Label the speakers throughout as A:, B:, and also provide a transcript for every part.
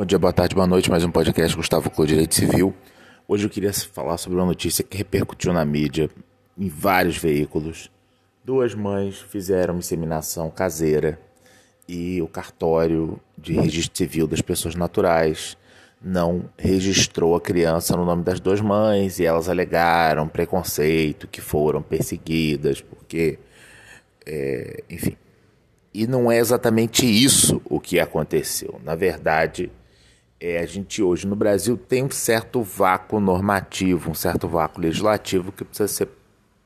A: Bom dia, boa tarde, boa noite. Mais um podcast Gustavo Clô Direito Civil. Hoje eu queria falar sobre uma notícia que repercutiu na mídia, em vários veículos. Duas mães fizeram inseminação caseira e o cartório de registro civil das pessoas naturais não registrou a criança no nome das duas mães e elas alegaram preconceito, que foram perseguidas, porque, é, enfim. E não é exatamente isso o que aconteceu. Na verdade, é, a gente hoje no Brasil tem um certo vácuo normativo, um certo vácuo legislativo que precisa ser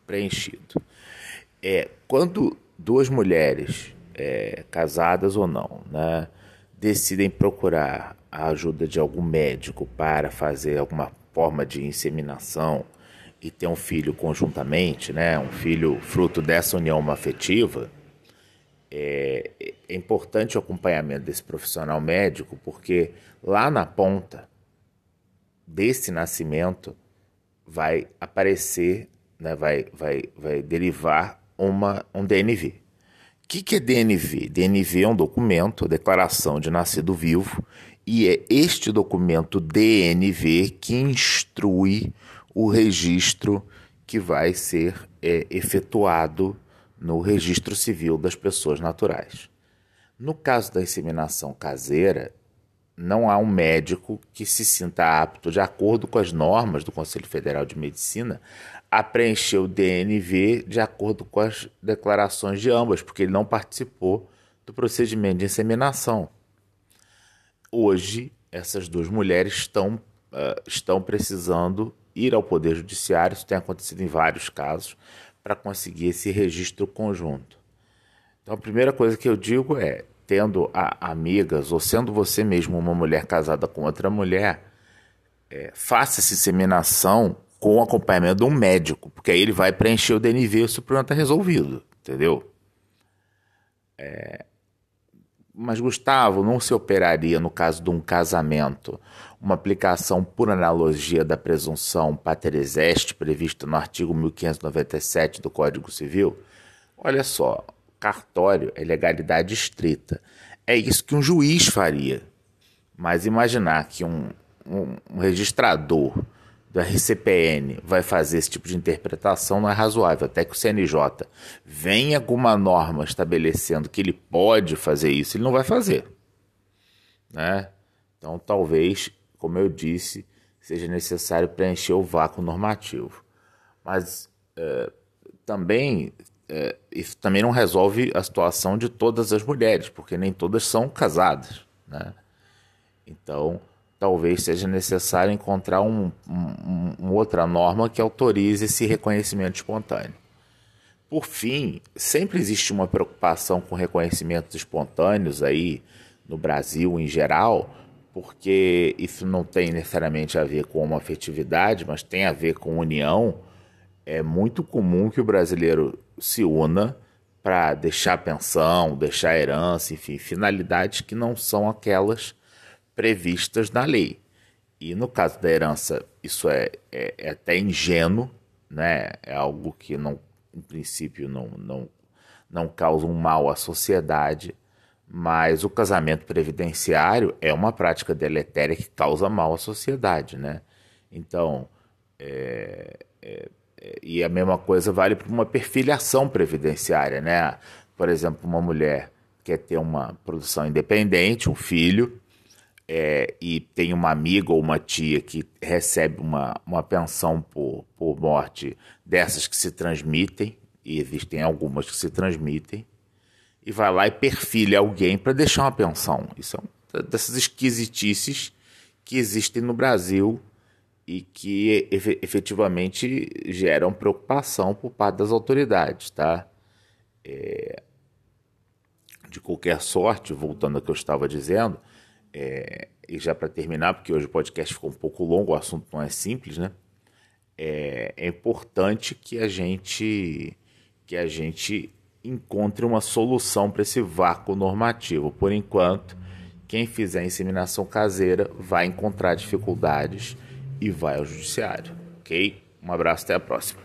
A: preenchido. É, quando duas mulheres, é, casadas ou não, né, decidem procurar a ajuda de algum médico para fazer alguma forma de inseminação e ter um filho conjuntamente, né, um filho fruto dessa união afetiva, é, é importante o acompanhamento desse profissional médico, porque lá na ponta desse nascimento vai aparecer, né, vai, vai, vai derivar uma, um DNV. O que, que é DNV? DNV é um documento, declaração de nascido vivo, e é este documento DNV que instrui o registro que vai ser é, efetuado no registro civil das pessoas naturais. No caso da inseminação caseira, não há um médico que se sinta apto, de acordo com as normas do Conselho Federal de Medicina, a preencher o DNV de acordo com as declarações de ambas, porque ele não participou do procedimento de inseminação. Hoje, essas duas mulheres estão, uh, estão precisando ir ao Poder Judiciário, isso tem acontecido em vários casos, para conseguir esse registro conjunto. Então, a primeira coisa que eu digo é: tendo amigas ou sendo você mesmo uma mulher casada com outra mulher, é, faça essa inseminação com o acompanhamento de um médico, porque aí ele vai preencher o DNV e o problema está resolvido, entendeu? É... Mas, Gustavo, não se operaria, no caso de um casamento, uma aplicação por analogia da presunção pateres est prevista no artigo 1597 do Código Civil? Olha só, cartório é legalidade estrita. É isso que um juiz faria. Mas imaginar que um, um, um registrador do RCPN vai fazer esse tipo de interpretação não é razoável. Até que o CNJ venha alguma norma estabelecendo que ele pode fazer isso, ele não vai fazer. Né? Então, talvez como eu disse, seja necessário preencher o vácuo normativo. Mas é, também é, isso também não resolve a situação de todas as mulheres, porque nem todas são casadas. Né? Então, talvez seja necessário encontrar um, um, uma outra norma que autorize esse reconhecimento espontâneo. Por fim, sempre existe uma preocupação com reconhecimentos espontâneos aí no Brasil em geral, porque isso não tem necessariamente a ver com uma afetividade, mas tem a ver com união. É muito comum que o brasileiro se una para deixar pensão, deixar herança, enfim, finalidades que não são aquelas previstas na lei. E no caso da herança, isso é, é, é até ingênuo, né? é algo que, não, em princípio, não, não, não causa um mal à sociedade mas o casamento previdenciário é uma prática deletéria que causa mal à sociedade, né? Então, é, é, e a mesma coisa vale para uma perfiliação previdenciária, né? Por exemplo, uma mulher quer ter uma produção independente, um filho, é, e tem uma amiga ou uma tia que recebe uma, uma pensão por, por morte dessas que se transmitem, e existem algumas que se transmitem, e vai lá e perfilha alguém para deixar uma pensão. Isso é uma dessas esquisitices que existem no Brasil e que efetivamente geram preocupação por parte das autoridades, tá? É... De qualquer sorte, voltando ao que eu estava dizendo, é... e já para terminar, porque hoje o podcast ficou um pouco longo, o assunto não é simples, né? É, é importante que a gente que a gente encontre uma solução para esse vácuo normativo. Por enquanto, quem fizer inseminação caseira vai encontrar dificuldades e vai ao judiciário, ok? Um abraço, até a próxima.